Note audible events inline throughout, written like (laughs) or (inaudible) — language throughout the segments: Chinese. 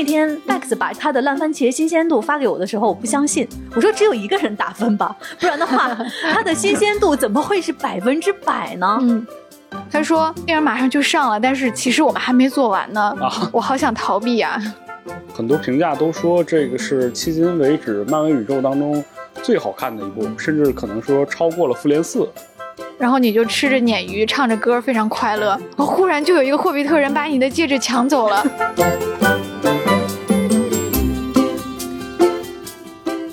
那天 Max 把他的烂番茄新鲜度发给我的时候，我不相信，我说只有一个人打分吧，不然的话，(laughs) 它的新鲜度怎么会是百分之百呢？嗯。他说电影马上就上了，但是其实我们还没做完呢。啊，我好想逃避呀。很多评价都说这个是迄今为止漫威宇宙当中最好看的一部，甚至可能说超过了复联四。然后你就吃着鲶鱼，唱着歌，非常快乐。我忽然就有一个霍比特人把你的戒指抢走了。(laughs)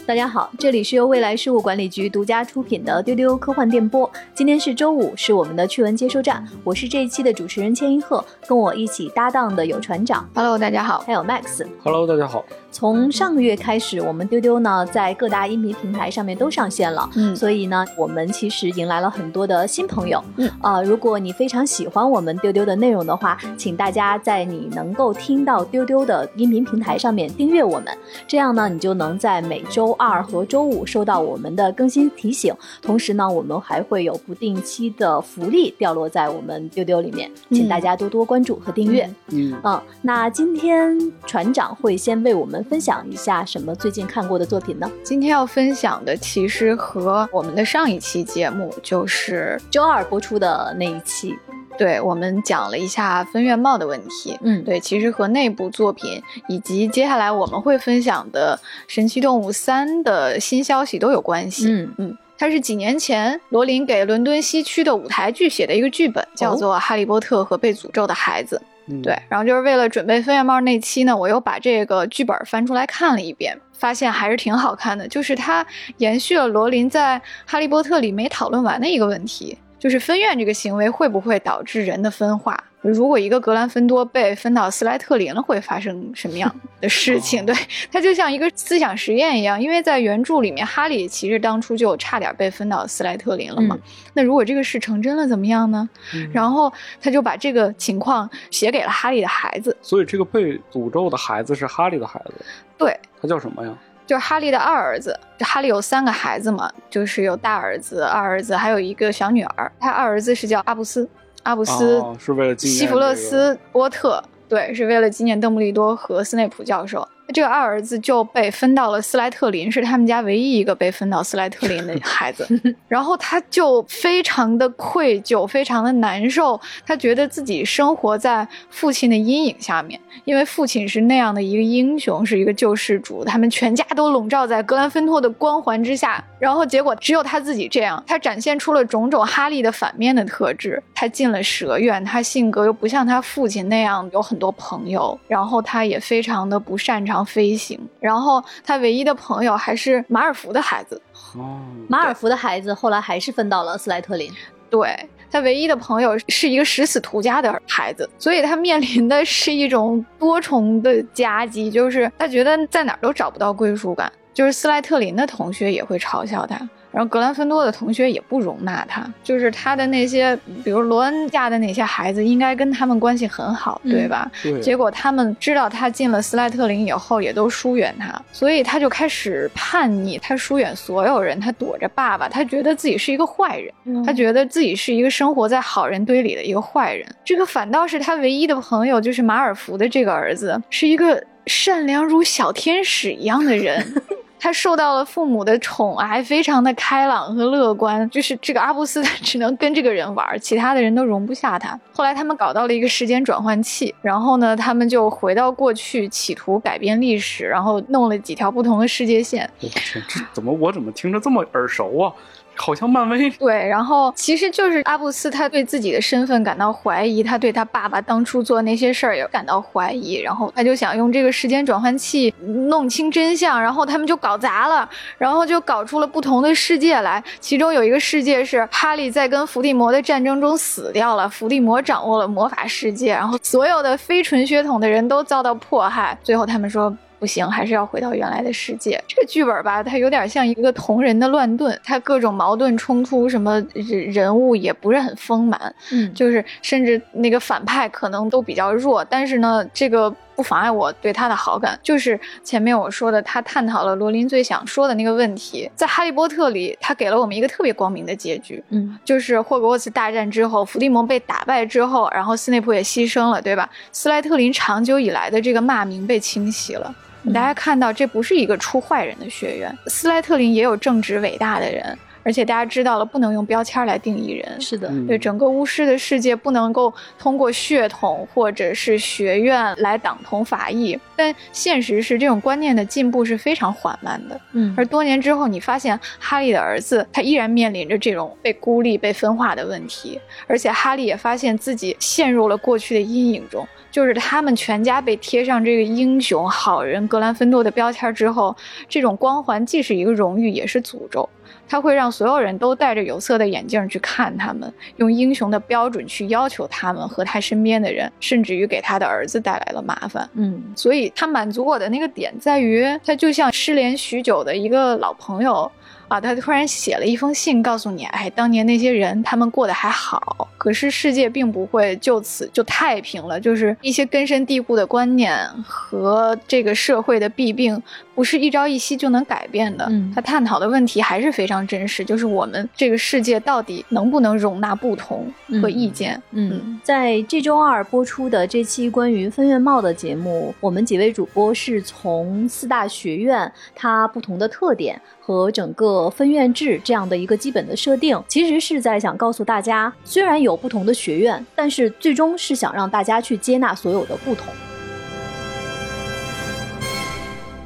大家好，这里是由未来事务管理局独家出品的丢丢科幻电波。今天是周五，是我们的趣闻接收站。我是这一期的主持人千一鹤，跟我一起搭档的有船长，Hello，大家好，还有 Max。Hello，大家好。从上个月开始，我们丢丢呢在各大音频平台上面都上线了，嗯，所以呢，我们其实迎来了很多的新朋友，嗯，呃，如果你非常喜欢我们丢丢的内容的话，请大家在你能够听到丢丢的音频平台上面订阅我们，这样呢，你就能在每周二和周五收到我们的更新提醒，同时呢，我们还会有不定期的福利掉落在我们丢丢里面，请大家多多关注和订阅，嗯，嗯，那今天船长会先为我们。分享一下什么最近看过的作品呢？今天要分享的其实和我们的上一期节目，就是周二播出的那一期，对我们讲了一下分院帽的问题。嗯，对，其实和那部作品以及接下来我们会分享的《神奇动物三》的新消息都有关系。嗯嗯，它是几年前罗琳给伦敦西区的舞台剧写的一个剧本，叫做《哈利波特和被诅咒的孩子》。对，然后就是为了准备分院帽那期呢，我又把这个剧本翻出来看了一遍，发现还是挺好看的。就是它延续了罗琳在《哈利波特》里没讨论完的一个问题，就是分院这个行为会不会导致人的分化。如果一个格兰芬多被分到斯莱特林了，会发生什么样的事情？对，它就像一个思想实验一样。因为在原著里面，哈利其实当初就差点被分到斯莱特林了嘛。那如果这个事成真了，怎么样呢？然后他就把这个情况写给了哈利的孩子。所以这个被诅咒的孩子是哈利的孩子。对，他叫什么呀？就是哈利的二儿子。哈利有三个孩子嘛，就是有大儿子、二儿子，还有一个小女儿。他二儿子是叫阿布斯。阿布斯是为了纪念西弗勒斯波特，对，是为了纪念邓布利多和斯内普教授。这个二儿子就被分到了斯莱特林，是他们家唯一一个被分到斯莱特林的 (laughs) 孩子。然后他就非常的愧疚，非常的难受。他觉得自己生活在父亲的阴影下面，因为父亲是那样的一个英雄，是一个救世主，他们全家都笼罩在格兰芬托的光环之下。然后结果只有他自己这样，他展现出了种种哈利的反面的特质。他进了蛇院，他性格又不像他父亲那样有很多朋友，然后他也非常的不擅长。飞行，然后他唯一的朋友还是马尔福的孩子。哦，马尔福的孩子后来还是分到了斯莱特林。对他唯一的朋友是一个食死徒家的孩子，所以他面临的是一种多重的夹击，就是他觉得在哪儿都找不到归属感，就是斯莱特林的同学也会嘲笑他。然后格兰芬多的同学也不容纳他，就是他的那些，比如罗恩家的那些孩子，应该跟他们关系很好，对吧？对。结果他们知道他进了斯莱特林以后，也都疏远他，所以他就开始叛逆，他疏远所有人，他躲着爸爸，他觉得自己是一个坏人，他觉得自己是一个生活在好人堆里的一个坏人。这个反倒是他唯一的朋友，就是马尔福的这个儿子，是一个善良如小天使一样的人。(laughs) 他受到了父母的宠爱，非常的开朗和乐观。就是这个阿布斯，(laughs) 他只能跟这个人玩，其他的人都容不下他。后来他们搞到了一个时间转换器，然后呢，他们就回到过去，企图改变历史，然后弄了几条不同的世界线。我天，这怎么我怎么听着这么耳熟啊？好像漫威 (laughs) 对，然后其实就是阿布斯，他对自己的身份感到怀疑，他对他爸爸当初做那些事儿也感到怀疑，然后他就想用这个时间转换器弄清真相，然后他们就搞砸了，然后就搞出了不同的世界来，其中有一个世界是哈利在跟伏地魔的战争中死掉了，伏地魔掌握了魔法世界，然后所有的非纯血统的人都遭到迫害，最后他们说。不行，还是要回到原来的世界。这个剧本吧，它有点像一个同人的乱炖，它各种矛盾冲突，什么人人物也不是很丰满，嗯，就是甚至那个反派可能都比较弱，但是呢，这个。不妨碍我对他的好感。就是前面我说的，他探讨了罗琳最想说的那个问题。在《哈利波特》里，他给了我们一个特别光明的结局，嗯，就是霍格沃茨大战之后，伏地魔被打败之后，然后斯内普也牺牲了，对吧？斯莱特林长久以来的这个骂名被清洗了。大家看到，这不是一个出坏人的学院，斯莱特林也有正直伟大的人。而且大家知道了，不能用标签来定义人。是的，对整个巫师的世界，不能够通过血统或者是学院来党同伐异。但现实是，这种观念的进步是非常缓慢的。嗯，而多年之后，你发现哈利的儿子他依然面临着这种被孤立、被分化的问题。而且哈利也发现自己陷入了过去的阴影中，就是他们全家被贴上这个英雄、好人、格兰芬多的标签之后，这种光环既是一个荣誉，也是诅咒。他会让所有人都戴着有色的眼镜去看他们，用英雄的标准去要求他们和他身边的人，甚至于给他的儿子带来了麻烦。嗯，所以他满足我的那个点在于，他就像失联许久的一个老朋友。啊，他突然写了一封信，告诉你，哎，当年那些人他们过得还好，可是世界并不会就此就太平了，就是一些根深蒂固的观念和这个社会的弊病，不是一朝一夕就能改变的。嗯他探讨的问题还是非常真实，就是我们这个世界到底能不能容纳不同和意见？嗯，在这周二播出的这期关于分院帽的节目，我们几位主播是从四大学院它不同的特点。和整个分院制这样的一个基本的设定，其实是在想告诉大家，虽然有不同的学院，但是最终是想让大家去接纳所有的不同。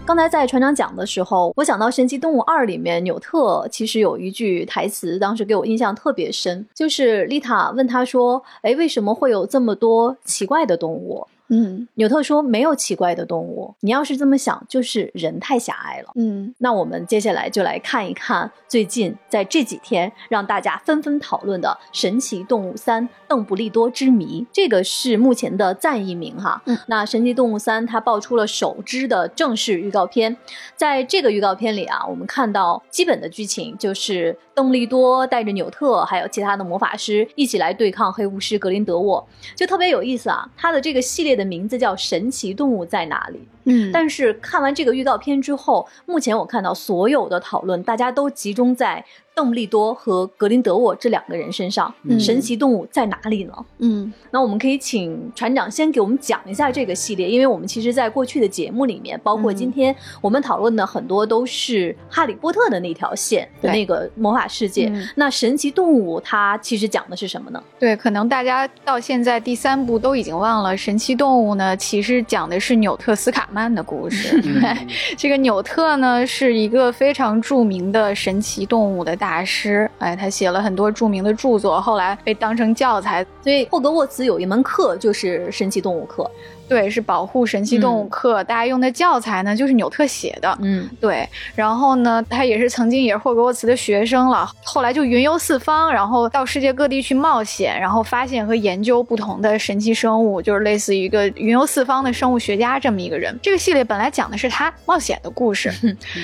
刚才在船长讲的时候，我想到《神奇动物二》里面纽特其实有一句台词，当时给我印象特别深，就是丽塔问他说：“哎，为什么会有这么多奇怪的动物？”嗯，纽特说没有奇怪的动物。你要是这么想，就是人太狭隘了。嗯，那我们接下来就来看一看最近在这几天让大家纷纷讨论的《神奇动物三：邓布利多之谜》。这个是目前的暂译名哈。嗯，那《神奇动物三》它爆出了首支的正式预告片，在这个预告片里啊，我们看到基本的剧情就是邓布利多带着纽特还有其他的魔法师一起来对抗黑巫师格林德沃，就特别有意思啊。它的这个系列的。的名字叫《神奇动物在哪里》。嗯，但是看完这个预告片之后，目前我看到所有的讨论，大家都集中在。邓布利多和格林德沃这两个人身上，神奇动物在哪里呢？嗯，那我们可以请船长先给我们讲一下这个系列，因为我们其实，在过去的节目里面，包括今天我们讨论的很多都是哈利波特的那条线的那个魔法世界。那神奇动物它其实讲的是什么呢？对，可能大家到现在第三部都已经忘了，神奇动物呢，其实讲的是纽特斯卡曼的故事。(laughs) 这个纽特呢，是一个非常著名的神奇动物的。大师，哎，他写了很多著名的著作，后来被当成教材，所以霍格沃茨有一门课就是神奇动物课。对，是保护神奇动物课，大家用的教材呢，就是纽特写的。嗯，对。然后呢，他也是曾经也是霍格沃茨的学生了，后来就云游四方，然后到世界各地去冒险，然后发现和研究不同的神奇生物，就是类似于一个云游四方的生物学家这么一个人。这个系列本来讲的是他冒险的故事，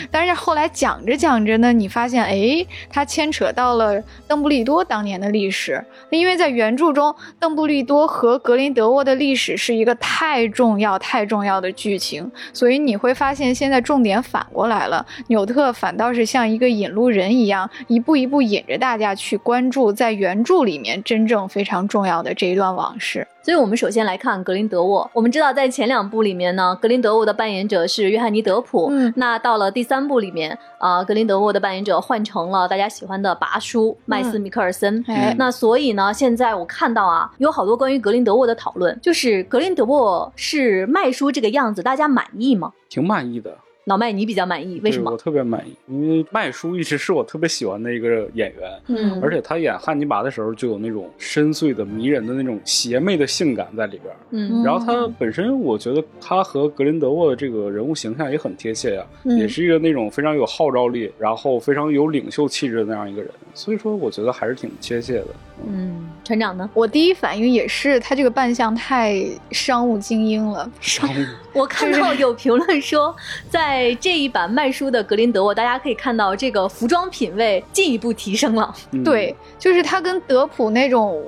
但是后来讲着讲着呢，你发现，哎，他牵扯到了邓布利多当年的历史。那因为在原著中，邓布利多和格林德沃的历史是一个太。太重要、太重要的剧情，所以你会发现现在重点反过来了。纽特反倒是像一个引路人一样，一步一步引着大家去关注在原著里面真正非常重要的这一段往事。所以，我们首先来看格林德沃。我们知道，在前两部里面呢，格林德沃的扮演者是约翰尼·德普。嗯，那到了第三部里面，啊，格林德沃的扮演者换成了大家喜欢的拔叔麦斯·米克尔森。哎，那所以呢，现在我看到啊，有好多关于格林德沃的讨论，就是格林德沃是麦叔这个样子，大家满意吗？挺满意的。老麦，你比较满意，为什么？我特别满意，因为麦叔一直是我特别喜欢的一个演员，嗯，而且他演汉尼拔的时候就有那种深邃的、迷人的那种邪魅的性感在里边，嗯，然后他本身，我觉得他和格林德沃的这个人物形象也很贴切呀，也是一个那种非常有号召力，然后非常有领袖气质的那样一个人，所以说我觉得还是挺贴切的。嗯，船长呢？我第一反应也是他这个扮相太商务精英了，商务。(laughs) 我看到有评论说，在这一版卖书的格林德沃，大家可以看到这个服装品味进一步提升了。对，就是他跟德普那种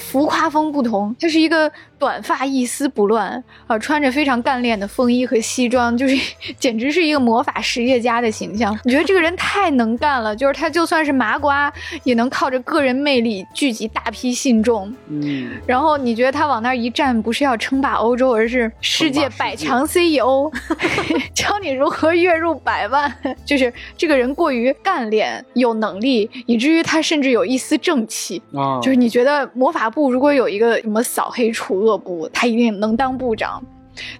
浮夸风不同，他是一个短发一丝不乱啊，穿着非常干练的风衣和西装，就是 (laughs) 简直是一个魔法实业家的形象。你觉得这个人太能干了，就是他就算是麻瓜，也能靠着个人魅力聚集大批信众。嗯，然后你觉得他往那儿一站，不是要称霸欧洲，而是世界百强 CEO，(laughs) 教你如何月入百万。(laughs) 就是这个人过于干练，有能力，以至于他甚至有一丝正气啊。就是你觉得魔法部如果有一个什么扫黑除恶部，他一定能当部长。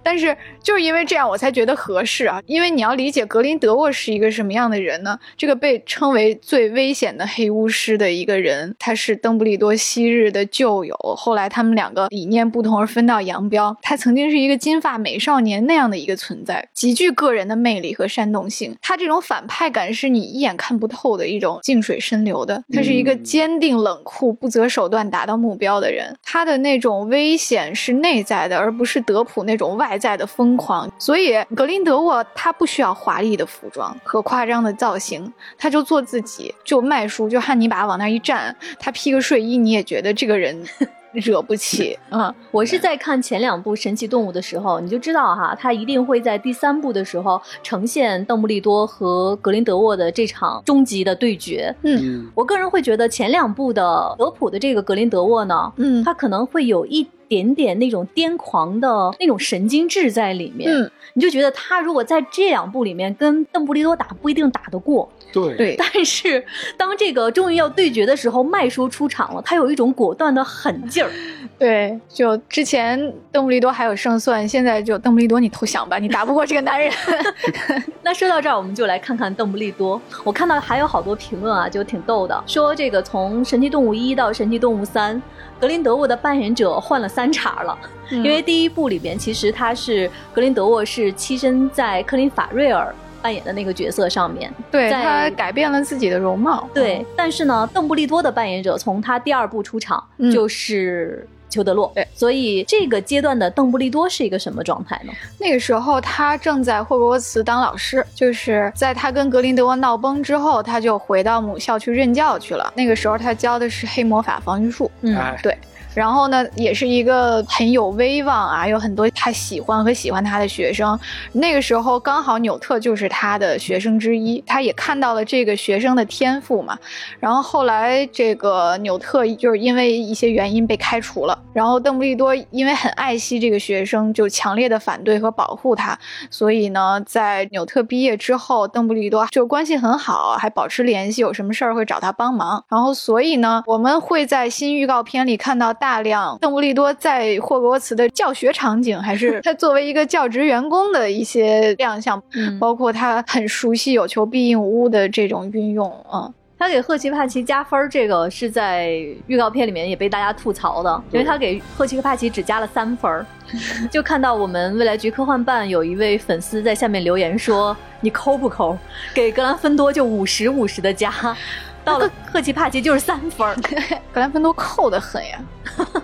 但是就是因为这样，我才觉得合适啊！因为你要理解格林德沃是一个什么样的人呢？这个被称为最危险的黑巫师的一个人，他是邓布利多昔日的旧友，后来他们两个理念不同而分道扬镳。他曾经是一个金发美少年那样的一个存在，极具个人的魅力和煽动性。他这种反派感是你一眼看不透的一种静水深流的。他是一个坚定冷酷、不择手段达到目标的人。他的那种危险是内在的，而不是德普那种。外在的疯狂，所以格林德沃他不需要华丽的服装和夸张的造型，他就做自己，就卖书，就汉尼拔往那一站，他披个睡衣，你也觉得这个人。惹不起啊！我是在看前两部《神奇动物》的时候，你就知道哈，他一定会在第三部的时候呈现邓布利多和格林德沃的这场终极的对决。嗯，我个人会觉得前两部的德普的这个格林德沃呢，嗯，他可能会有一点点那种癫狂的那种神经质在里面。嗯，你就觉得他如果在这两部里面跟邓布利多打，不一定打得过。对对，但是当这个终于要对决的时候，麦叔出场了，他有一种果断的狠劲儿。(laughs) 对，就之前邓布利多还有胜算，现在就邓布利多你投降吧，你打不过这个男人。(laughs) (laughs) 那说到这儿，我们就来看看邓布利多。我看到还有好多评论啊，就挺逗的，说这个从神奇动物一到神奇动物三，格林德沃的扮演者换了三茬了。因为第一部里边其实他是格林德沃是栖身在克林法瑞尔。扮演的那个角色上面，对他改变了自己的容貌。对，但是呢，邓布利多的扮演者从他第二部出场就是裘德洛。对，所以这个阶段的邓布利多是一个什么状态呢？那个时候他正在霍格沃茨当老师，就是在他跟格林德沃闹崩之后，他就回到母校去任教去了。那个时候他教的是黑魔法防御术。嗯，对。然后呢，也是一个很有威望啊，有很多他喜欢和喜欢他的学生。那个时候刚好纽特就是他的学生之一，他也看到了这个学生的天赋嘛。然后后来这个纽特就是因为一些原因被开除了，然后邓布利多因为很爱惜这个学生，就强烈的反对和保护他。所以呢，在纽特毕业之后，邓布利多就关系很好，还保持联系，有什么事儿会找他帮忙。然后所以呢，我们会在新预告片里看到大。大量邓布利多在霍格沃茨的教学场景，还是 (laughs) 他作为一个教职员工的一些亮相，包括他很熟悉有求必应屋的这种运用啊。他给赫奇帕奇加分，这个是在预告片里面也被大家吐槽的，因为他给赫奇帕奇只加了三分。就看到我们未来局科幻办有一位粉丝在下面留言说：“你抠不抠？给格兰芬多就五十五十的加。”到了赫奇帕奇就是三分，(laughs) 格兰芬多扣的很呀。(laughs)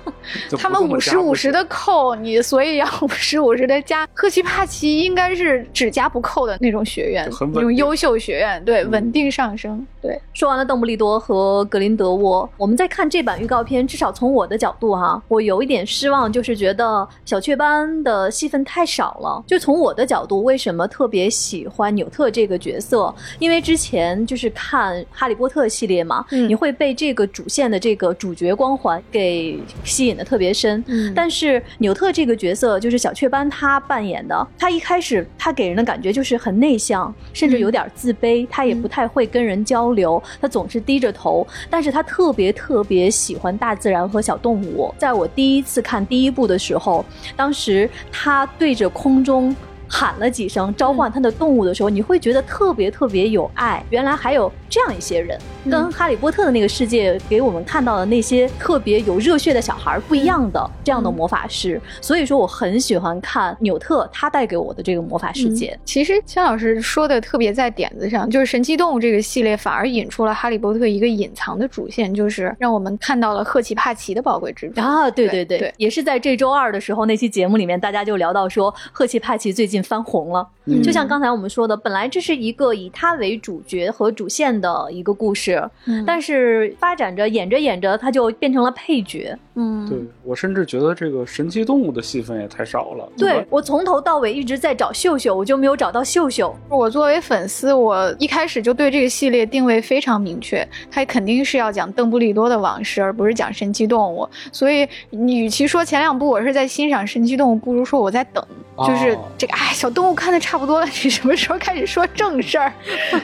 他们五十五十的扣你，所以要五十五十的加。赫奇帕奇应该是只加不扣的那种学院，那种优秀学院，对，稳定上升。对，说完了邓布利多和格林德沃，我们再看这版预告片，至少从我的角度哈，我有一点失望，就是觉得小雀斑的戏份太少了。就从我的角度，为什么特别喜欢纽特这个角色？因为之前就是看哈利波特系列嘛，你会被这个主线的这个主角光环给吸引的。特别深，但是纽特这个角色就是小雀斑他扮演的，他一开始他给人的感觉就是很内向，甚至有点自卑，他也不太会跟人交流，他总是低着头，但是他特别特别喜欢大自然和小动物。在我第一次看第一部的时候，当时他对着空中。喊了几声召唤他的动物的时候，你会觉得特别特别有爱。原来还有这样一些人，跟哈利波特的那个世界给我们看到的那些特别有热血的小孩不一样的这样的魔法师。所以说，我很喜欢看纽特他带给我的这个魔法世界。其实，姜老师说的特别在点子上，就是神奇动物这个系列反而引出了哈利波特一个隐藏的主线，就是让我们看到了赫奇帕奇的宝贵之处啊！对对对，也是在这周二的时候那期节目里面，大家就聊到说赫奇帕奇最近。近翻红了。就像刚才我们说的，本来这是一个以他为主角和主线的一个故事，但是发展着演着演着，他就变成了配角。嗯，对我甚至觉得这个神奇动物的戏份也太少了。对我从头到尾一直在找秀秀，我就没有找到秀秀。我作为粉丝，我一开始就对这个系列定位非常明确，它肯定是要讲邓布利多的往事，而不是讲神奇动物。所以你与其说前两部我是在欣赏神奇动物，不如说我在等。就是这个，哎，小动物看的差不多了，(laughs) 你什么时候开始说正事儿？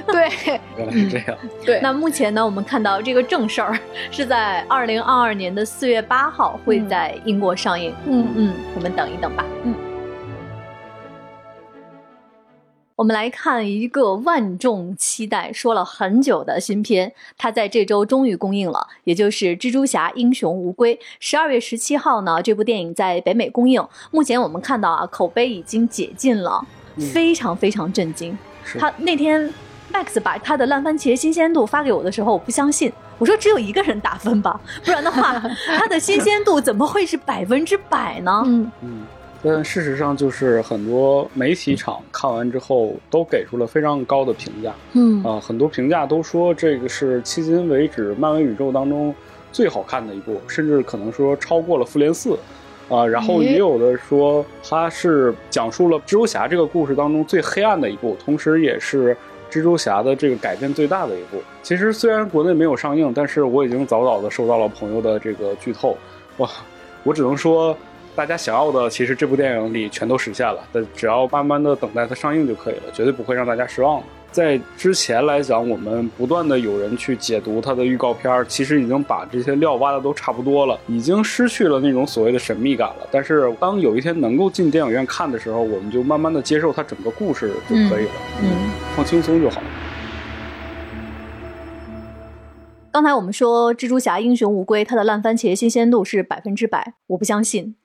对，(laughs) 原来是这样。对，那目前呢，我们看到这个正事儿是在二零二二年的四月八号会在英国上映。嗯嗯，我们等一等吧。嗯。我们来看一个万众期待、说了很久的新片，它在这周终于公映了，也就是《蜘蛛侠：英雄无归》。十二月十七号呢，这部电影在北美公映。目前我们看到啊，口碑已经解禁了，非常非常震惊。他那天 Max 把他的烂番茄新鲜度发给我的时候，我不相信，我说只有一个人打分吧，不然的话，(laughs) 它的新鲜度怎么会是百分之百呢？嗯嗯。但事实上，就是很多媒体场看完之后都给出了非常高的评价。嗯啊，很多评价都说这个是迄今为止漫威宇宙当中最好看的一部，甚至可能说超过了复联四。啊，然后也有的说它是讲述了蜘蛛侠这个故事当中最黑暗的一部，同时也是蜘蛛侠的这个改变最大的一部。其实虽然国内没有上映，但是我已经早早的收到了朋友的这个剧透。哇，我只能说。大家想要的，其实这部电影里全都实现了。但只要慢慢的等待它上映就可以了，绝对不会让大家失望的。在之前来讲，我们不断的有人去解读它的预告片，其实已经把这些料挖的都差不多了，已经失去了那种所谓的神秘感了。但是当有一天能够进电影院看的时候，我们就慢慢的接受它整个故事就可以了，嗯，放轻松就好。刚才我们说蜘蛛侠英雄无归，它的烂番茄新鲜度是百分之百，我不相信。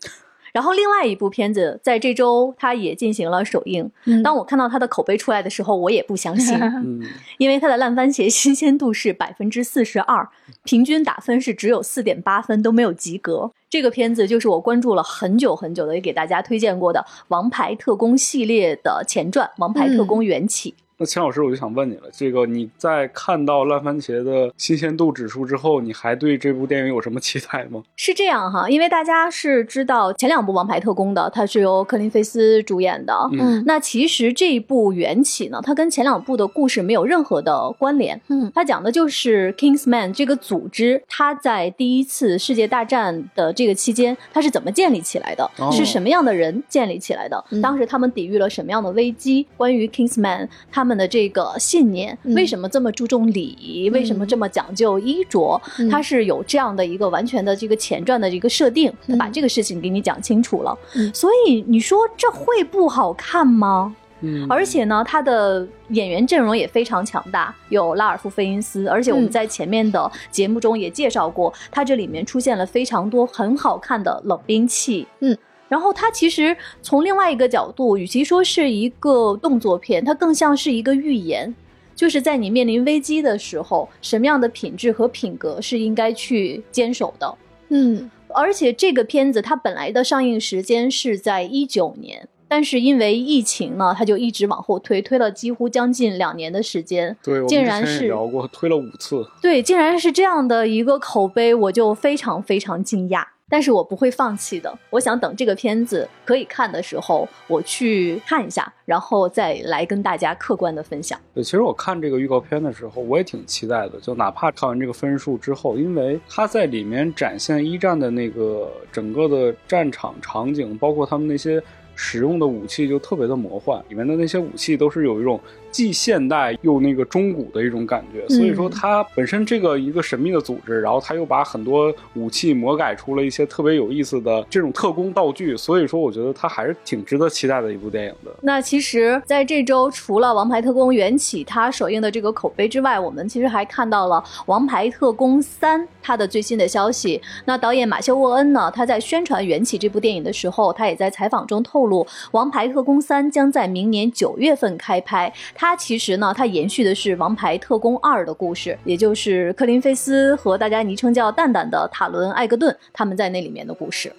然后另外一部片子在这周它也进行了首映。当我看到它的口碑出来的时候，我也不相信，(laughs) 因为它的烂番茄新鲜度是百分之四十二，平均打分是只有四点八分，都没有及格。这个片子就是我关注了很久很久的，也给大家推荐过的《王牌特工》系列的前传《王牌特工缘起》。那钱老师，我就想问你了，这个你在看到烂番茄的新鲜度指数之后，你还对这部电影有什么期待吗？(laughs) 是这样哈，因为大家是知道前两部《王牌特工》的，它是由克林菲斯主演的。嗯，那其实这一部《缘起》呢，它跟前两部的故事没有任何的关联。嗯，它讲的就是 Kingsman 这个组织，它在第一次世界大战的这个期间，它是怎么建立起来的？是什么样的人建立起来的？当时他们抵御了什么样的危机？关于 Kingsman，他他们的这个信念为什么这么注重礼仪？为什么这么讲究衣着？它是有这样的一个完全的这个前传的一个设定，他把这个事情给你讲清楚了。所以你说这会不好看吗？嗯，而且呢，他的演员阵容也非常强大，有拉尔夫·费因斯，而且我们在前面的节目中也介绍过，他这里面出现了非常多很好看的冷兵器。嗯。然后它其实从另外一个角度，与其说是一个动作片，它更像是一个预言，就是在你面临危机的时候，什么样的品质和品格是应该去坚守的。嗯，而且这个片子它本来的上映时间是在一九年，但是因为疫情呢，它就一直往后推，推了几乎将近两年的时间。对，竟然是聊过推了五次。对，竟然是这样的一个口碑，我就非常非常惊讶。但是我不会放弃的，我想等这个片子可以看的时候，我去看一下，然后再来跟大家客观的分享。对，其实我看这个预告片的时候，我也挺期待的，就哪怕看完这个分数之后，因为他在里面展现一战的那个整个的战场场景，包括他们那些使用的武器，就特别的魔幻，里面的那些武器都是有一种。既现代又那个中古的一种感觉，所以说它本身这个一个神秘的组织，然后他又把很多武器魔改出了一些特别有意思的这种特工道具，所以说我觉得它还是挺值得期待的一部电影的。那其实在这周除了《王牌特工缘起》它首映的这个口碑之外，我们其实还看到了《王牌特工三》它的最新的消息。那导演马修沃恩呢，他在宣传《缘起》这部电影的时候，他也在采访中透露，《王牌特工三》将在明年九月份开拍。它其实呢，它延续的是《王牌特工二》的故事，也就是克林菲斯和大家昵称叫蛋蛋的塔伦·艾格顿他们在那里面的故事。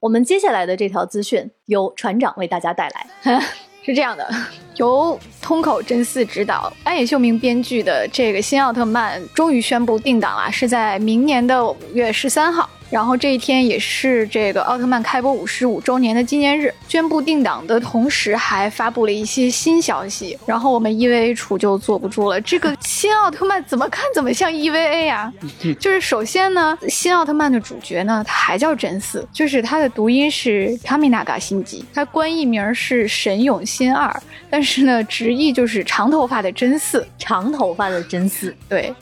我们接下来的这条资讯由船长为大家带来。(laughs) 是这样的，由通口真嗣执导、安野秀明编剧的这个新奥特曼终于宣布定档了，是在明年的五月十三号。然后这一天也是这个奥特曼开播五十五周年的纪念日，宣布定档的同时还发布了一些新消息。然后我们 EVA 处就坐不住了，这个 (laughs) 新奥特曼怎么看怎么像 EVA 呀？(laughs) 就是首先呢，新奥特曼的主角呢，他还叫真嗣，就是他的读音是 Kaminaga 新吉，他官译名是神勇新二，但是呢，直译就是长头发的真嗣，长头发的真嗣，对。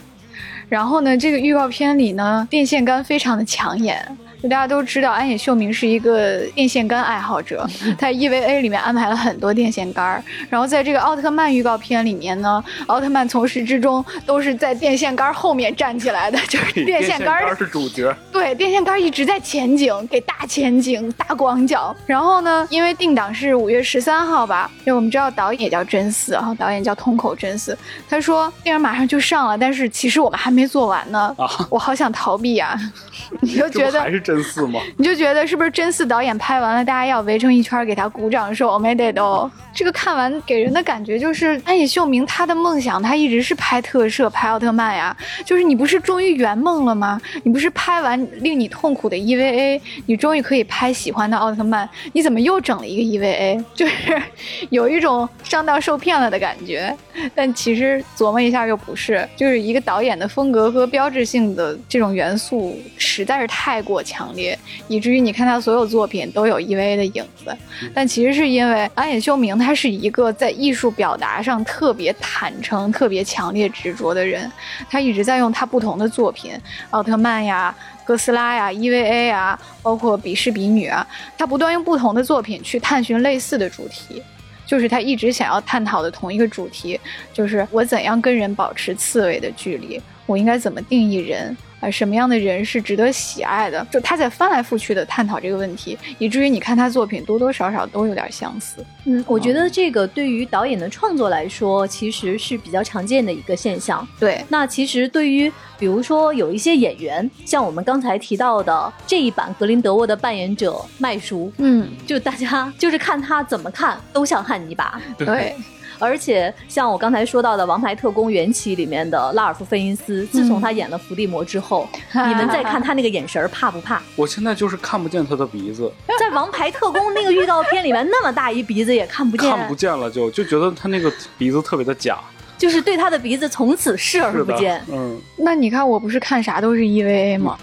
然后呢，这个预告片里呢，电线杆非常的抢眼。就大家都知道，安野秀明是一个电线杆爱好者，(laughs) 在 EVA 里面安排了很多电线杆然后在这个奥特曼预告片里面呢，奥特曼从始至终都是在电线杆后面站起来的，就是电线杆是主角。对，电线杆一直在前景，给大前景、大广角。然后呢，因为定档是五月十三号吧，因为我们知道导演叫真嗣，然后导演叫通口真嗣，他说电影马上就上了，但是其实我们还没做完呢。啊，我好想逃避啊！(laughs) 你就觉得还是真真嗣吗？(laughs) 你就觉得是不是真嗣导演拍完了，大家要围成一圈给他鼓掌说 “Oh my d a 这个看完给人的感觉就是安野秀明他的梦想，他一直是拍特摄、拍奥特曼呀。就是你不是终于圆梦了吗？你不是拍完令你痛苦的 EVA，你终于可以拍喜欢的奥特曼，你怎么又整了一个 EVA？就是有一种上当受骗了的感觉。但其实琢磨一下又不是，就是一个导演的风格和标志性的这种元素实在是太过强烈，以至于你看他所有作品都有 EVA 的影子。但其实是因为安野秀明他是一个在艺术表达上特别坦诚、特别强烈执着的人，他一直在用他不同的作品，奥特曼呀、哥斯拉呀、EVA 啊，包括比士比女啊，他不断用不同的作品去探寻类似的主题。就是他一直想要探讨的同一个主题，就是我怎样跟人保持刺猬的距离，我应该怎么定义人。啊，什么样的人是值得喜爱的？就他在翻来覆去的探讨这个问题，以至于你看他作品多多少少都有点相似。嗯，我觉得这个对于导演的创作来说，其实是比较常见的一个现象。对，那其实对于比如说有一些演员，像我们刚才提到的这一版格林德沃的扮演者麦叔，嗯，就大家就是看他怎么看都像汉尼拔。对。而且像我刚才说到的《王牌特工缘起》里面的拉尔夫·费因斯，自从他演了伏地魔之后，(laughs) 你们再看他那个眼神怕不怕？我现在就是看不见他的鼻子，(laughs) 在《王牌特工》那个预告片里面，那么大一鼻子也看不见，看不见了就就觉得他那个鼻子特别的假，就是对他的鼻子从此视而不见。嗯，那你看我不是看啥都是 EVA 吗？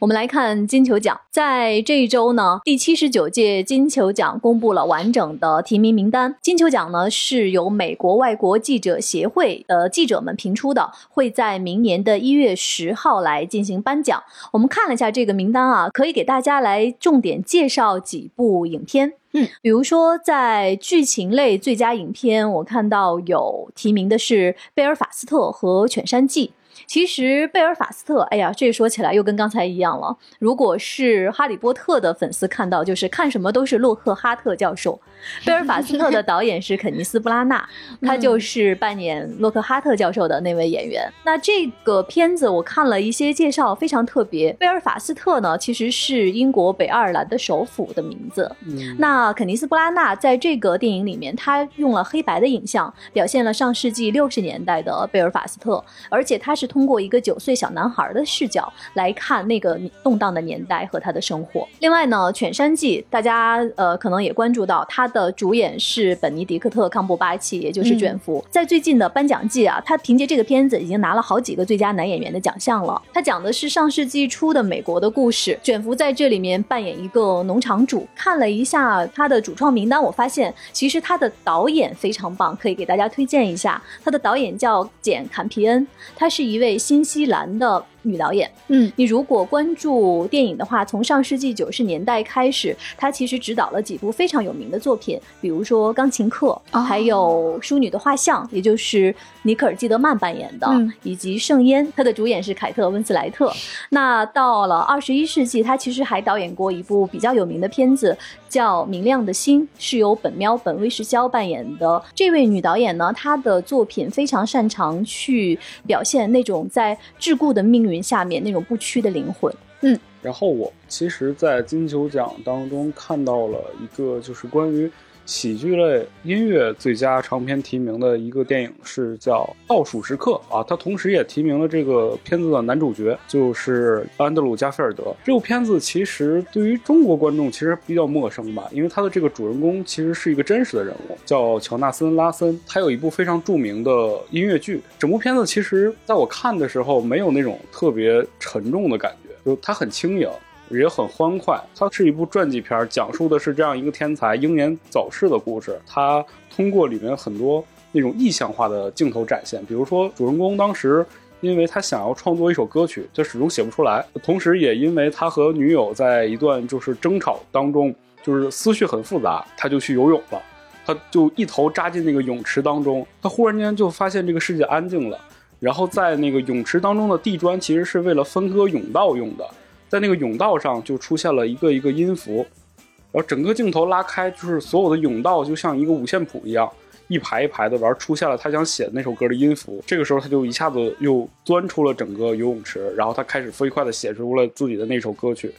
我们来看金球奖，在这一周呢，第七十九届金球奖公布了完整的提名名单。金球奖呢是由美国外国记者协会的记者们评出的，会在明年的一月十号来进行颁奖。我们看了一下这个名单啊，可以给大家来重点介绍几部影片。嗯，比如说在剧情类最佳影片，我看到有提名的是《贝尔法斯特》和《犬山记》。其实贝尔法斯特，哎呀，这说起来又跟刚才一样了。如果是哈利波特的粉丝看到，就是看什么都是洛克哈特教授。(laughs) 贝尔法斯特的导演是肯尼斯布拉纳，他就是扮演洛克哈特教授的那位演员。那这个片子我看了一些介绍，非常特别。贝尔法斯特呢，其实是英国北爱尔兰的首府的名字。那肯尼斯布拉纳在这个电影里面，他用了黑白的影像，表现了上世纪六十年代的贝尔法斯特，而且他是通。通过一个九岁小男孩的视角来看那个动荡的年代和他的生活。另外呢，《犬山记》大家呃可能也关注到，他的主演是本尼迪克特·康伯巴奇，也就是卷福。在最近的颁奖季啊，他凭借这个片子已经拿了好几个最佳男演员的奖项了。他讲的是上世纪初的美国的故事，卷福在这里面扮演一个农场主。看了一下他的主创名单，我发现其实他的导演非常棒，可以给大家推荐一下。他的导演叫简·坎皮恩，他是一位。新西兰的。女导演，嗯，你如果关注电影的话，从上世纪九十年代开始，她其实执导了几部非常有名的作品，比如说《钢琴课》，还有《淑女的画像》，也就是尼克尔基德曼扮演的，以及《圣烟》，她的主演是凯特温斯莱特。那到了二十一世纪，她其实还导演过一部比较有名的片子，叫《明亮的心》，是由本喵本威士肖扮演的。这位女导演呢，她的作品非常擅长去表现那种在桎梏的命。运下面那种不屈的灵魂。嗯，然后我其实，在金球奖当中看到了一个，就是关于。喜剧类音乐最佳长片提名的一个电影是叫《倒数时刻》啊，它同时也提名了这个片子的男主角，就是安德鲁·加菲尔德。这部片子其实对于中国观众其实比较陌生吧，因为他的这个主人公其实是一个真实的人物，叫乔纳森·拉森。他有一部非常著名的音乐剧。整部片子其实在我看的时候没有那种特别沉重的感觉，就它很轻盈。也很欢快，它是一部传记片，讲述的是这样一个天才英年早逝的故事。他通过里面很多那种意象化的镜头展现，比如说主人公当时因为他想要创作一首歌曲，他始终写不出来，同时也因为他和女友在一段就是争吵当中，就是思绪很复杂，他就去游泳了，他就一头扎进那个泳池当中，他忽然间就发现这个世界安静了，然后在那个泳池当中的地砖其实是为了分割泳道用的。在那个甬道上就出现了一个一个音符，然后整个镜头拉开，就是所有的甬道就像一个五线谱一样，一排一排的玩，出现了他想写的那首歌的音符。这个时候他就一下子又钻出了整个游泳池，然后他开始飞快的写出了自己的那首歌曲。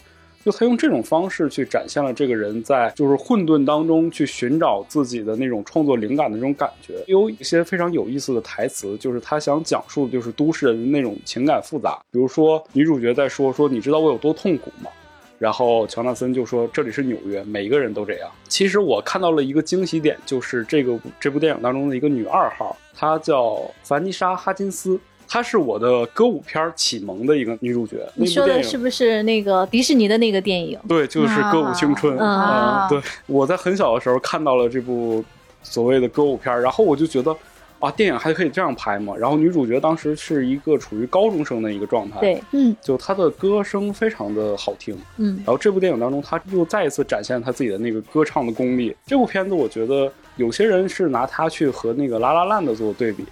就他用这种方式去展现了这个人在就是混沌当中去寻找自己的那种创作灵感的那种感觉，有一些非常有意思的台词，就是他想讲述的就是都市人的那种情感复杂。比如说女主角在说说你知道我有多痛苦吗？然后乔纳森就说这里是纽约，每一个人都这样。其实我看到了一个惊喜点，就是这个这部电影当中的一个女二号，她叫凡妮莎哈金斯。她是我的歌舞片启蒙的一个女主角。你说的是不是那个迪士尼的那个电影？对，就是《歌舞青春》啊。对，我在很小的时候看到了这部所谓的歌舞片，然后我就觉得啊，电影还可以这样拍嘛？然后女主角当时是一个处于高中生的一个状态。对，嗯，就她的歌声非常的好听。嗯，然后这部电影当中，她又再一次展现她自己的那个歌唱的功力。这部片子，我觉得有些人是拿它去和那个《拉拉烂》的做对比。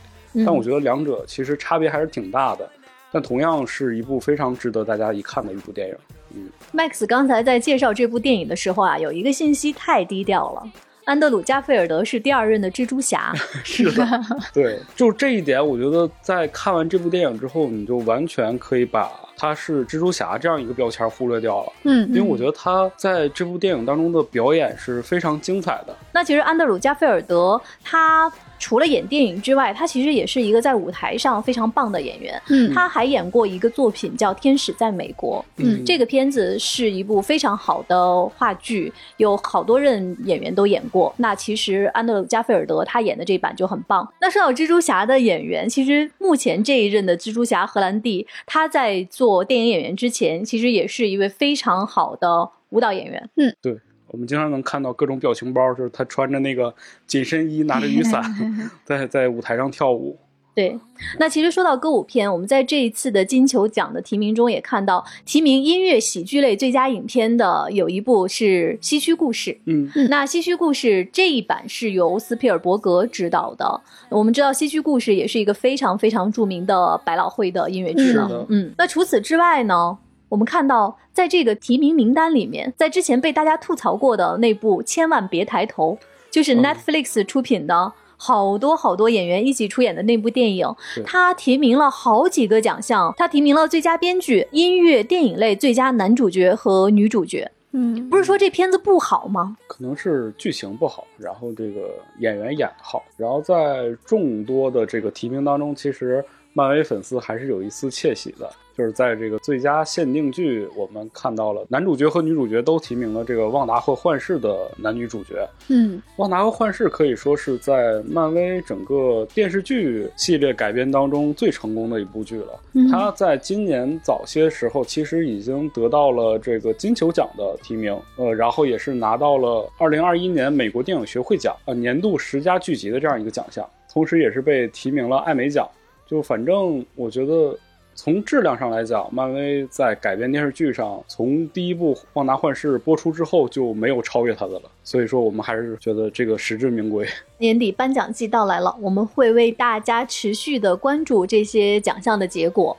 但我觉得两者其实差别还是挺大的，但同样是一部非常值得大家一看的一部电影。嗯，Max 刚才在介绍这部电影的时候啊，有一个信息太低调了，安德鲁·加菲尔德是第二任的蜘蛛侠。(laughs) 是的，对，(laughs) 就这一点，我觉得在看完这部电影之后，你就完全可以把他是蜘蛛侠这样一个标签忽略掉了。嗯，因为我觉得他在这部电影当中的表演是非常精彩的。那其实安德鲁·加菲尔德他。除了演电影之外，他其实也是一个在舞台上非常棒的演员。嗯，他还演过一个作品叫《天使在美国》。嗯，这个片子是一部非常好的话剧，有好多任演员都演过。那其实安德鲁·加菲尔德他演的这版就很棒。那说到蜘蛛侠的演员，其实目前这一任的蜘蛛侠荷兰弟，他在做电影演员之前，其实也是一位非常好的舞蹈演员。嗯，对。我们经常能看到各种表情包，就是他穿着那个紧身衣，拿着雨伞，(laughs) 在在舞台上跳舞。对，那其实说到歌舞片，我们在这一次的金球奖的提名中也看到，提名音乐喜剧类最佳影片的有一部是《西区故事》。嗯，那《西区故事》这一版是由斯皮尔伯格执导的。我们知道，《西区故事》也是一个非常非常著名的百老汇的音乐剧了。嗯，那除此之外呢？我们看到，在这个提名名单里面，在之前被大家吐槽过的那部《千万别抬头》，就是 Netflix 出品的，好多好多演员一起出演的那部电影，它提名了好几个奖项，它提名了最佳编剧、音乐电影类最佳男主角和女主角。嗯，不是说这片子不好吗？可能是剧情不好，然后这个演员演的好，然后在众多的这个提名当中，其实漫威粉丝还是有一丝窃喜的。就是在这个最佳限定剧，我们看到了男主角和女主角都提名了这个《旺达和幻视》的男女主角。嗯，《旺达和幻视》可以说是在漫威整个电视剧系列改编当中最成功的一部剧了。它在今年早些时候其实已经得到了这个金球奖的提名，呃，然后也是拿到了二零二一年美国电影学会奖呃年度十佳剧集的这样一个奖项，同时也是被提名了艾美奖。就反正我觉得。从质量上来讲，漫威在改编电视剧上，从第一部《旺达幻视》播出之后就没有超越它的了。所以说，我们还是觉得这个实至名归。(laughs) 年底颁奖季到来了，我们会为大家持续的关注这些奖项的结果。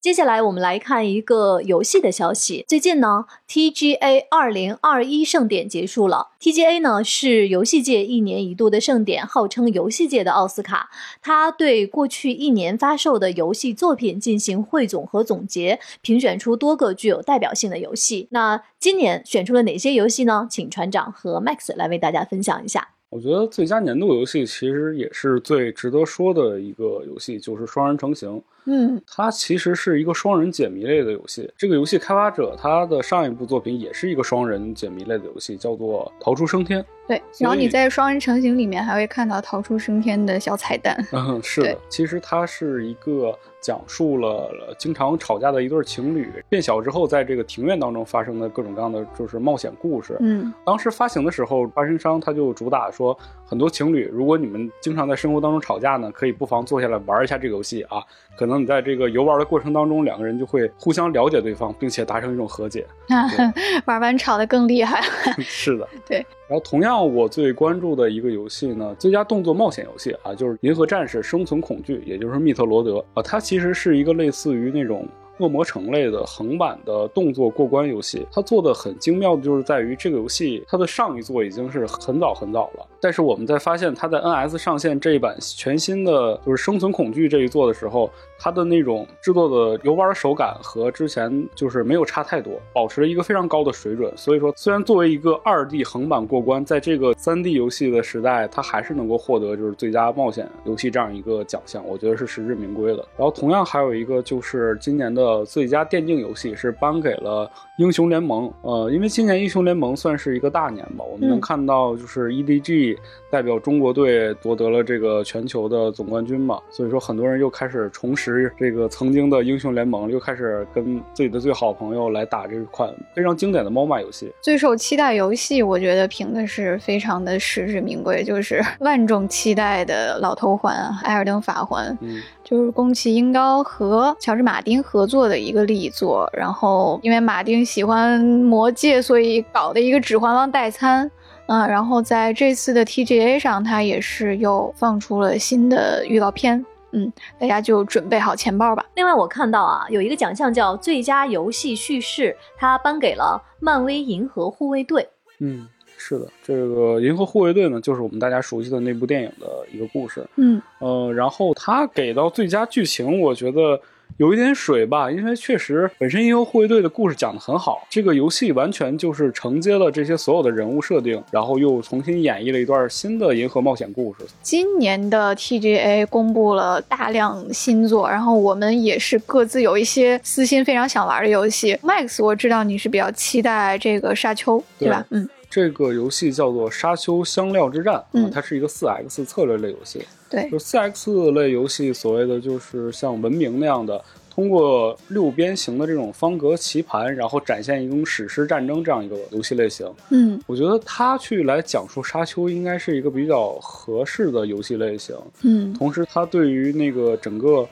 接下来我们来看一个游戏的消息。最近呢，TGA 二零二一盛典结束了。TGA 呢是游戏界一年一度的盛典，号称游戏界的奥斯卡。它对过去一年发售的游戏作品进行汇总和总结，评选出多个具有代表性的游戏。那今年选出了哪些游戏呢？请船长和 Max 来为大家分享一下。我觉得最佳年度游戏其实也是最值得说的一个游戏，就是《双人成行》。嗯，它其实是一个双人解谜类的游戏。这个游戏开发者他的上一部作品也是一个双人解谜类的游戏，叫做《逃出升天》。对，然后你在《双人成行》里面还会看到《逃出升天》的小彩蛋。嗯，是的，其实它是一个。讲述了经常吵架的一对情侣变小之后，在这个庭院当中发生的各种各样的就是冒险故事。嗯，当时发行的时候，发行商他就主打说，很多情侣，如果你们经常在生活当中吵架呢，可以不妨坐下来玩一下这个游戏啊。可能你在这个游玩的过程当中，两个人就会互相了解对方，并且达成一种和解。(laughs) (laughs) 玩完吵得更厉害。(laughs) 是的，对。然后同样，我最关注的一个游戏呢，最佳动作冒险游戏啊，就是《银河战士：生存恐惧》，也就是密特罗德啊，它其实是一个类似于那种。恶魔城类的横版的动作过关游戏，它做的很精妙的就是在于这个游戏它的上一座已经是很早很早了，但是我们在发现它在 NS 上线这一版全新的就是生存恐惧这一座的时候，它的那种制作的游玩手感和之前就是没有差太多，保持了一个非常高的水准。所以说，虽然作为一个二 D 横版过关，在这个三 D 游戏的时代，它还是能够获得就是最佳冒险游戏这样一个奖项，我觉得是实至名归的。然后同样还有一个就是今年的。呃，最佳电竞游戏是颁给了英雄联盟。呃，因为今年英雄联盟算是一个大年吧，我们能看到就是 EDG 代表中国队夺得了这个全球的总冠军嘛，所以说很多人又开始重拾这个曾经的英雄联盟，又开始跟自己的最好朋友来打这款非常经典的 MOBA 游戏。最受期待游戏，我觉得评的是非常的实至名归，就是 (laughs) 万众期待的老头环《艾尔登法环》。嗯。(laughs) 就是宫崎英高和乔治马丁合作的一个力作，然后因为马丁喜欢魔戒，所以搞的一个《指环王》代餐，嗯，然后在这次的 TGA 上，他也是又放出了新的预告片，嗯，大家就准备好钱包吧。另外，我看到啊，有一个奖项叫最佳游戏叙事，它颁给了漫威《银河护卫队》。嗯。是的，这个《银河护卫队》呢，就是我们大家熟悉的那部电影的一个故事。嗯，呃，然后他给到最佳剧情，我觉得有一点水吧，因为确实本身《银河护卫队》的故事讲得很好，这个游戏完全就是承接了这些所有的人物设定，然后又重新演绎了一段新的银河冒险故事。今年的 TGA 公布了大量新作，然后我们也是各自有一些私心非常想玩的游戏。Max，我知道你是比较期待这个《沙丘》，对吧？嗯。这个游戏叫做《沙丘香料之战》，嗯，它是一个四 X 策略类游戏。对，就四 X 类游戏，所谓的就是像文明那样的，通过六边形的这种方格棋盘，然后展现一种史诗战争这样一个游戏类型。嗯，我觉得它去来讲述沙丘，应该是一个比较合适的游戏类型。嗯，同时它对于那个整个。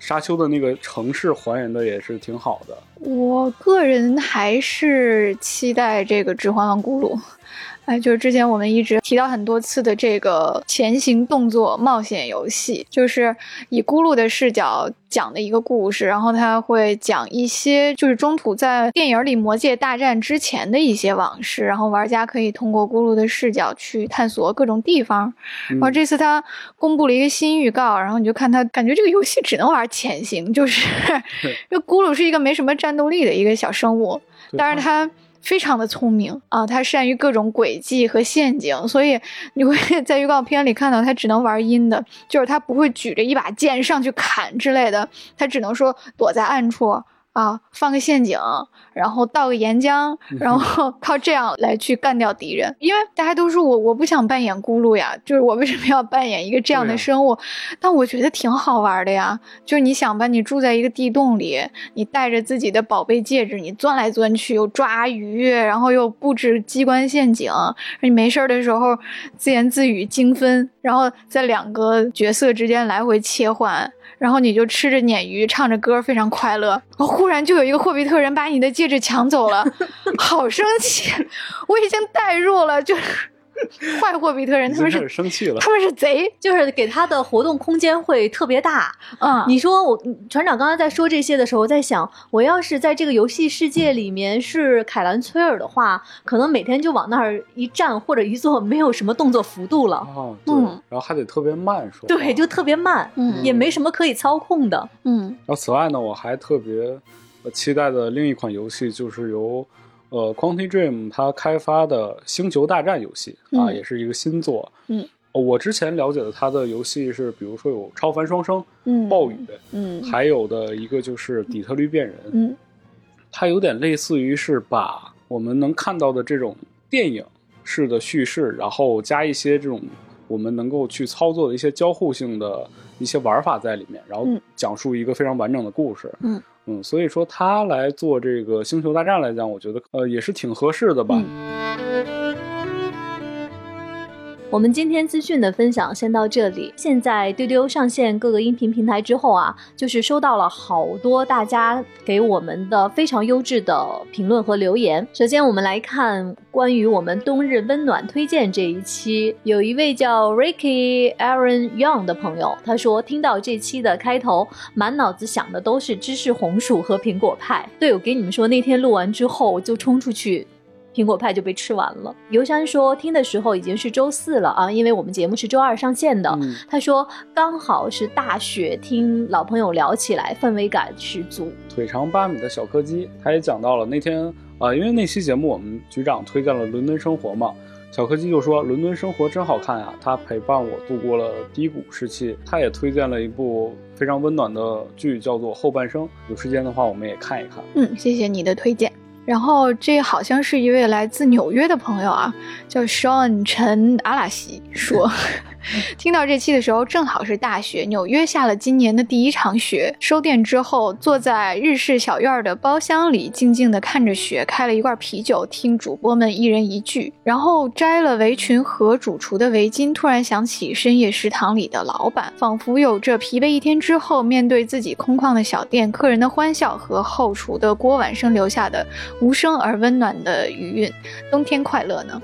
沙丘的那个城市还原的也是挺好的。我个人还是期待这个《指环王》咕噜。哎，就是之前我们一直提到很多次的这个前行动作冒险游戏，就是以咕噜的视角讲的一个故事，然后他会讲一些就是中途在电影里魔界大战之前的一些往事，然后玩家可以通过咕噜的视角去探索各种地方。然后这次他公布了一个新预告，然后你就看他，感觉这个游戏只能玩潜行，就是因为 (laughs) 咕噜是一个没什么战斗力的一个小生物，但是他。非常的聪明啊，他善于各种诡计和陷阱，所以你会 (laughs) 在预告片里看到他只能玩阴的，就是他不会举着一把剑上去砍之类的，他只能说躲在暗处。啊，放个陷阱，然后倒个岩浆，然后靠这样来去干掉敌人。因为大家都说我我不想扮演咕噜呀，就是我为什么要扮演一个这样的生物？但我觉得挺好玩的呀。就是你想吧，你住在一个地洞里，你带着自己的宝贝戒指，你钻来钻去，又抓鱼，然后又布置机关陷阱。你没事的时候自言自语精分，然后在两个角色之间来回切换。然后你就吃着鲶鱼，唱着歌，非常快乐。我忽然就有一个霍比特人把你的戒指抢走了，(laughs) 好生气！我已经代入了，就是坏霍比特人，他们是生气了，他们是贼，就是给他的活动空间会特别大。嗯，你说我船长刚才在说这些的时候，我在想，我要是在这个游戏世界里面是凯兰崔尔的话，可能每天就往那儿一站或者一坐，没有什么动作幅度了。哦，嗯，然后还得特别慢说，对，就特别慢，嗯，也没什么可以操控的，嗯。然后此外呢，我还特别期待的另一款游戏就是由。呃，Quantic Dream 它开发的《星球大战》游戏啊，也是一个新作。嗯，我之前了解的它的游戏是，比如说有《超凡双生》、嗯，暴雨，嗯，还有的一个就是《底特律变人》。嗯，它有点类似于是把我们能看到的这种电影式的叙事，然后加一些这种我们能够去操作的一些交互性的一些玩法在里面，然后讲述一个非常完整的故事。嗯。嗯，所以说他来做这个星球大战来讲，我觉得呃也是挺合适的吧。我们今天资讯的分享先到这里。现在丢丢上线各个音频平台之后啊，就是收到了好多大家给我们的非常优质的评论和留言。首先，我们来看关于我们冬日温暖推荐这一期，有一位叫 Ricky Aaron Young 的朋友，他说听到这期的开头，满脑子想的都是芝士红薯和苹果派。对，我给你们说，那天录完之后就冲出去。苹果派就被吃完了。游山说听的时候已经是周四了啊，因为我们节目是周二上线的。他说刚好是大雪，听老朋友聊起来，氛围感十足。腿长八米的小柯基，他也讲到了那天啊，因为那期节目我们局长推荐了《伦敦生活》嘛，小柯基就说《伦敦生活》真好看呀，他陪伴我度过了低谷时期。他也推荐了一部非常温暖的剧，叫做《后半生》，有时间的话我们也看一看。嗯，谢谢你的推荐。然后这好像是一位来自纽约的朋友啊，叫 Sean 陈阿拉西说。(laughs) 听到这期的时候，正好是大雪，纽约下了今年的第一场雪。收店之后，坐在日式小院的包厢里，静静地看着雪，开了一罐啤酒，听主播们一人一句，然后摘了围裙和主厨的围巾。突然想起深夜食堂里的老板，仿佛有着疲惫一天之后，面对自己空旷的小店，客人的欢笑和后厨的锅碗声留下的无声而温暖的余韵。冬天快乐呢？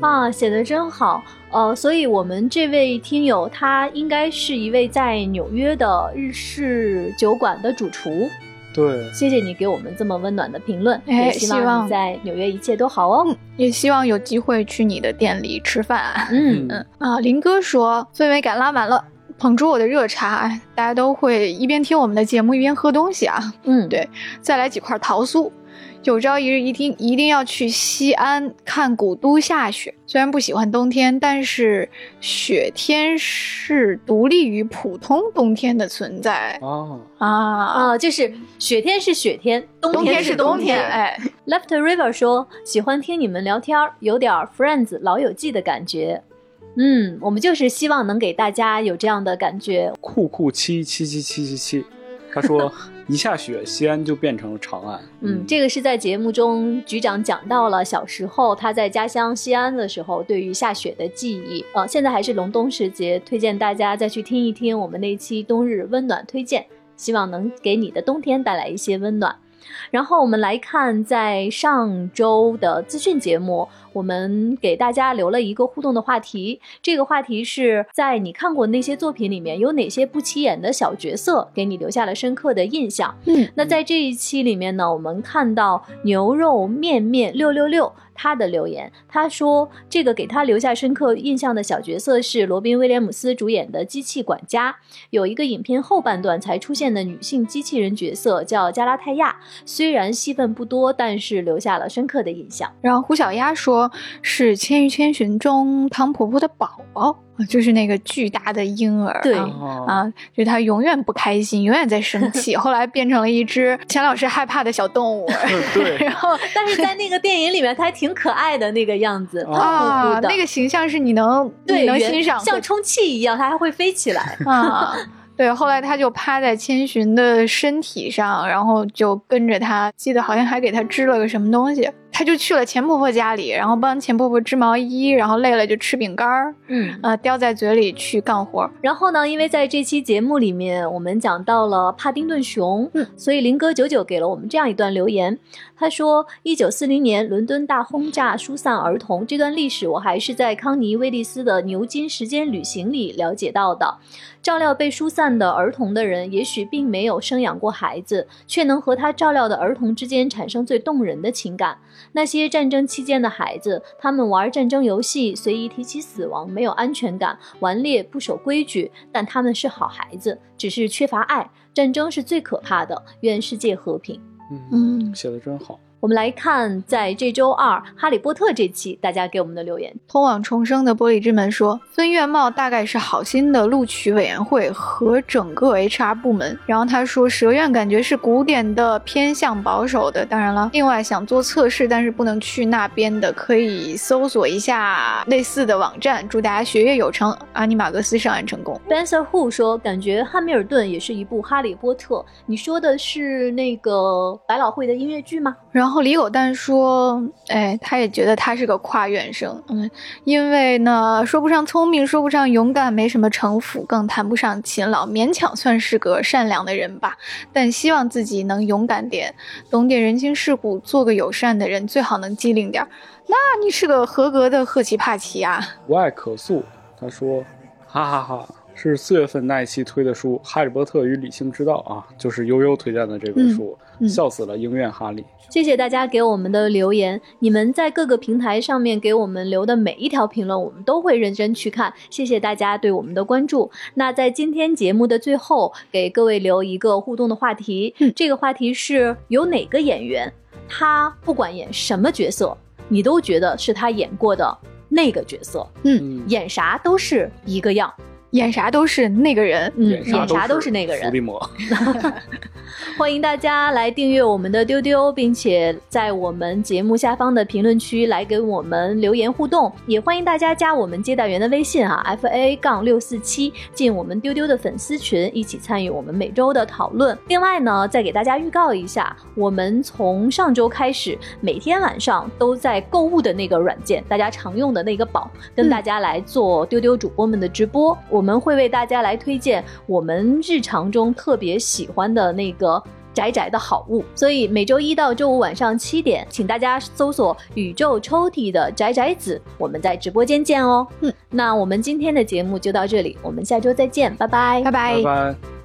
啊，写的真好。呃，所以我们这位听友他应该是一位在纽约的日式酒馆的主厨。对，谢谢你给我们这么温暖的评论。哎，希望在纽约一切都好哦。也希望有机会去你的店里吃饭。嗯嗯啊，林哥说氛围感拉满了，捧出我的热茶，大家都会一边听我们的节目一边喝东西啊。嗯，对，再来几块桃酥。有朝一日一定一定要去西安看古都下雪。虽然不喜欢冬天，但是雪天是独立于普通冬天的存在哦啊啊！就是雪天是雪天，冬天是冬天。哎，Left River 说喜欢听你们聊天，有点 Friends 老友记的感觉。嗯，我们就是希望能给大家有这样的感觉。酷酷七七七七七七，他说。一下雪，西安就变成了长安。嗯，这个是在节目中局长讲到了小时候他在家乡西安的时候对于下雪的记忆。呃，现在还是隆冬时节，推荐大家再去听一听我们那期冬日温暖推荐，希望能给你的冬天带来一些温暖。然后我们来看，在上周的资讯节目，我们给大家留了一个互动的话题。这个话题是在你看过那些作品里面，有哪些不起眼的小角色给你留下了深刻的印象？嗯，那在这一期里面呢，我们看到牛肉面面六六六。他的留言，他说这个给他留下深刻印象的小角色是罗宾威廉姆斯主演的《机器管家》，有一个影片后半段才出现的女性机器人角色叫加拉泰亚，虽然戏份不多，但是留下了深刻的印象。然后胡小丫说是《千与千寻》中汤婆婆的宝宝。就是那个巨大的婴儿，对啊，就是他永远不开心，永远在生气，(laughs) 后来变成了一只钱老师害怕的小动物。(laughs) 对，(laughs) 然后但是在那个电影里面，他还挺可爱的那个样子啊，那个形象是你能对能欣赏，像充气一样，它还会飞起来啊。对，后来他就趴在千寻的身体上，然后就跟着他，记得好像还给他织了个什么东西。他就去了钱婆婆家里，然后帮钱婆婆织毛衣，然后累了就吃饼干儿，嗯，呃，叼在嘴里去干活。然后呢，因为在这期节目里面我们讲到了帕丁顿熊，嗯，所以林哥九九给了我们这样一段留言。他说：“一九四零年伦敦大轰炸疏散儿童这段历史，我还是在康尼·威利斯的《牛津时间旅行》里了解到的。照料被疏散的儿童的人，也许并没有生养过孩子，却能和他照料的儿童之间产生最动人的情感。那些战争期间的孩子，他们玩战争游戏，随意提起死亡，没有安全感，顽劣不守规矩，但他们是好孩子，只是缺乏爱。战争是最可怕的。愿世界和平。”嗯，写的真好。我们来看，在这周二《哈利波特》这期，大家给我们的留言。通往重生的玻璃之门说，分院帽大概是好心的录取委员会和整个 HR 部门。然后他说，蛇院感觉是古典的，偏向保守的。当然了，另外想做测试但是不能去那边的，可以搜索一下类似的网站。祝大家学业有成，阿尼玛格斯上岸成功。Benser Who 说，感觉汉密尔顿也是一部哈利波特。你说的是那个百老汇的音乐剧吗？然后然后李狗蛋说：“哎，他也觉得他是个跨院生，嗯，因为呢，说不上聪明，说不上勇敢，没什么城府，更谈不上勤劳，勉强算是个善良的人吧。但希望自己能勇敢点，懂点人情世故，做个友善的人，最好能机灵点。那你是个合格的赫奇帕奇啊！无爱可诉。”他说：“哈哈哈。”是四月份那一期推的书《哈利波特与理性之道》啊，就是悠悠推荐的这本书，笑死了，ing 院哈利。谢谢大家给我们的留言，你们在各个平台上面给我们留的每一条评论，我们都会认真去看。谢谢大家对我们的关注。那在今天节目的最后，给各位留一个互动的话题，这个话题是有哪个演员，他不管演什么角色，你都觉得是他演过的那个角色，嗯，演啥都是一个样。演啥都是那个人，嗯，演啥都是那个人。(laughs) 欢迎大家来订阅我们的丢丢，并且在我们节目下方的评论区来给我们留言互动。也欢迎大家加我们接待员的微信啊，f a 杠六四七，进我们丢丢的粉丝群，一起参与我们每周的讨论。另外呢，再给大家预告一下，我们从上周开始，每天晚上都在购物的那个软件，大家常用的那个宝，跟大家来做丢丢主播们的直播。我们会为大家来推荐我们日常中特别喜欢的那个宅宅的好物，所以每周一到周五晚上七点，请大家搜索“宇宙抽屉的宅宅子”，我们在直播间见哦。嗯，那我们今天的节目就到这里，我们下周再见，拜拜，拜拜，拜拜。